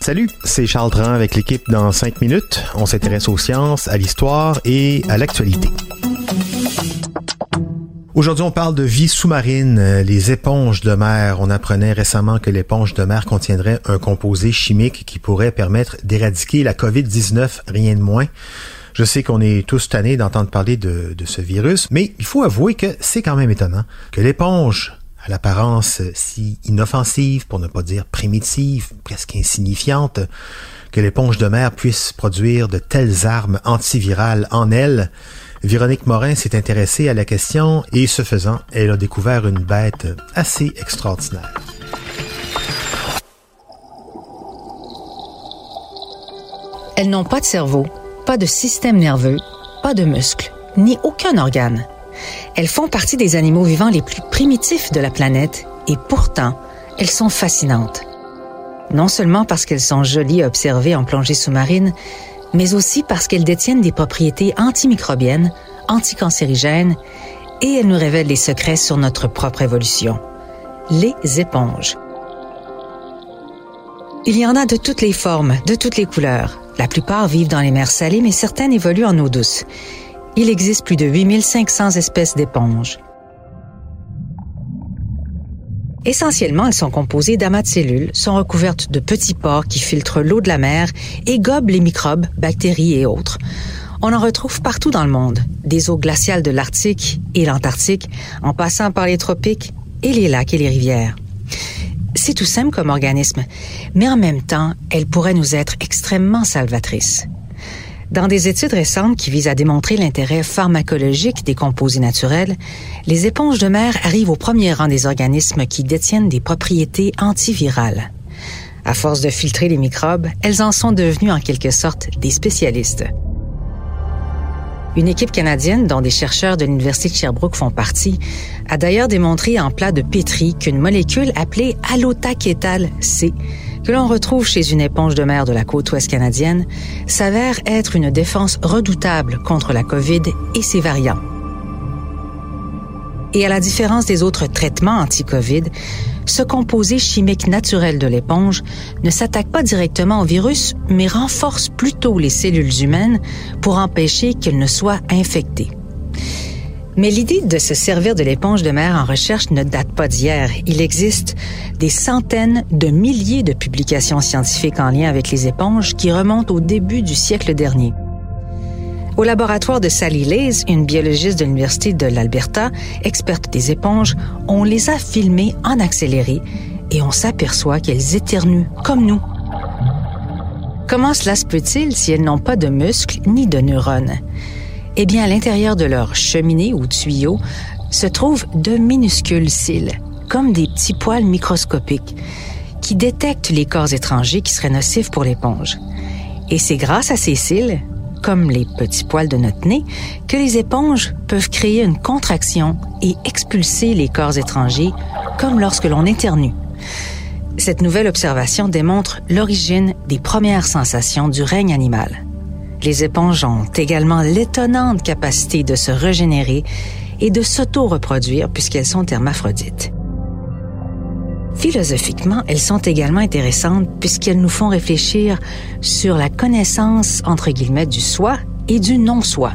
Salut, c'est Charles Dran avec l'équipe dans 5 minutes. On s'intéresse aux sciences, à l'histoire et à l'actualité. Aujourd'hui, on parle de vie sous-marine, euh, les éponges de mer. On apprenait récemment que l'éponge de mer contiendrait un composé chimique qui pourrait permettre d'éradiquer la COVID-19, rien de moins. Je sais qu'on est tous tannés d'entendre parler de ce virus, mais il faut avouer que c'est quand même étonnant que l'éponge à l'apparence si inoffensive, pour ne pas dire primitive, presque insignifiante, que l'éponge de mer puisse produire de telles armes antivirales en elle. Véronique Morin s'est intéressée à la question et ce faisant, elle a découvert une bête assez extraordinaire. Elles n'ont pas de cerveau, pas de système nerveux, pas de muscles, ni aucun organe. Elles font partie des animaux vivants les plus primitifs de la planète et pourtant, elles sont fascinantes. Non seulement parce qu'elles sont jolies à observer en plongée sous-marine, mais aussi parce qu'elles détiennent des propriétés antimicrobiennes, anticancérigènes et elles nous révèlent les secrets sur notre propre évolution. Les éponges. Il y en a de toutes les formes, de toutes les couleurs. La plupart vivent dans les mers salées, mais certaines évoluent en eau douce il existe plus de 8500 espèces d'éponges. Essentiellement, elles sont composées d'amas de cellules, sont recouvertes de petits pores qui filtrent l'eau de la mer et gobent les microbes, bactéries et autres. On en retrouve partout dans le monde, des eaux glaciales de l'Arctique et l'Antarctique, en passant par les tropiques et les lacs et les rivières. C'est tout simple comme organisme, mais en même temps, elles pourraient nous être extrêmement salvatrices. Dans des études récentes qui visent à démontrer l'intérêt pharmacologique des composés naturels, les éponges de mer arrivent au premier rang des organismes qui détiennent des propriétés antivirales. À force de filtrer les microbes, elles en sont devenues en quelque sorte des spécialistes. Une équipe canadienne, dont des chercheurs de l'Université de Sherbrooke font partie, a d'ailleurs démontré en plat de pétri qu'une molécule appelée allotakétal C que l'on retrouve chez une éponge de mer de la côte ouest canadienne, s'avère être une défense redoutable contre la COVID et ses variants. Et à la différence des autres traitements anti-COVID, ce composé chimique naturel de l'éponge ne s'attaque pas directement au virus, mais renforce plutôt les cellules humaines pour empêcher qu'elles ne soient infectées. Mais l'idée de se servir de l'éponge de mer en recherche ne date pas d'hier. Il existe des centaines de milliers de publications scientifiques en lien avec les éponges qui remontent au début du siècle dernier. Au laboratoire de Sally Lays, une biologiste de l'Université de l'Alberta, experte des éponges, on les a filmées en accéléré et on s'aperçoit qu'elles éternuent comme nous. Comment cela se peut-il si elles n'ont pas de muscles ni de neurones? Eh bien, à l'intérieur de leur cheminée ou tuyau se trouvent de minuscules cils, comme des petits poils microscopiques, qui détectent les corps étrangers qui seraient nocifs pour l'éponge. Et c'est grâce à ces cils, comme les petits poils de notre nez, que les éponges peuvent créer une contraction et expulser les corps étrangers, comme lorsque l'on éternue. Cette nouvelle observation démontre l'origine des premières sensations du règne animal. Les éponges ont également l'étonnante capacité de se régénérer et de s'auto-reproduire puisqu'elles sont hermaphrodites. Philosophiquement, elles sont également intéressantes puisqu'elles nous font réfléchir sur la connaissance entre guillemets du soi et du non-soi.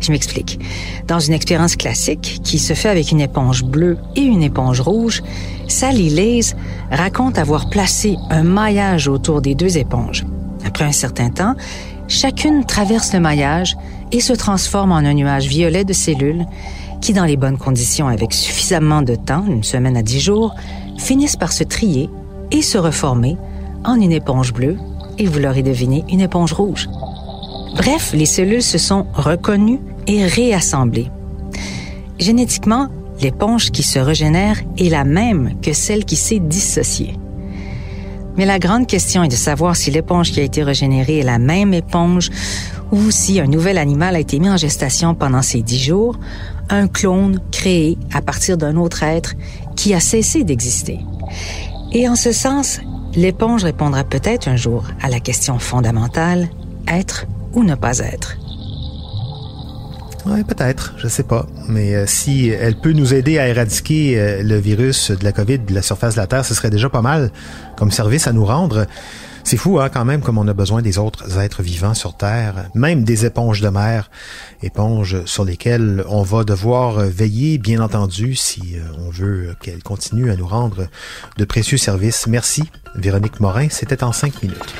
Je m'explique. Dans une expérience classique qui se fait avec une éponge bleue et une éponge rouge, Sally Lays raconte avoir placé un maillage autour des deux éponges. Après un certain temps, Chacune traverse le maillage et se transforme en un nuage violet de cellules qui, dans les bonnes conditions avec suffisamment de temps, une semaine à dix jours, finissent par se trier et se reformer en une éponge bleue, et vous l'aurez deviné, une éponge rouge. Bref, les cellules se sont reconnues et réassemblées. Génétiquement, l'éponge qui se régénère est la même que celle qui s'est dissociée. Mais la grande question est de savoir si l'éponge qui a été régénérée est la même éponge ou si un nouvel animal a été mis en gestation pendant ces dix jours, un clone créé à partir d'un autre être qui a cessé d'exister. Et en ce sens, l'éponge répondra peut-être un jour à la question fondamentale, être ou ne pas être. Oui, peut-être, je sais pas. Mais euh, si elle peut nous aider à éradiquer euh, le virus de la COVID de la surface de la Terre, ce serait déjà pas mal comme service à nous rendre. C'est fou, hein, quand même, comme on a besoin des autres êtres vivants sur Terre, même des éponges de mer, éponges sur lesquelles on va devoir veiller, bien entendu, si euh, on veut qu'elles continuent à nous rendre de précieux services. Merci, Véronique Morin. C'était en cinq minutes.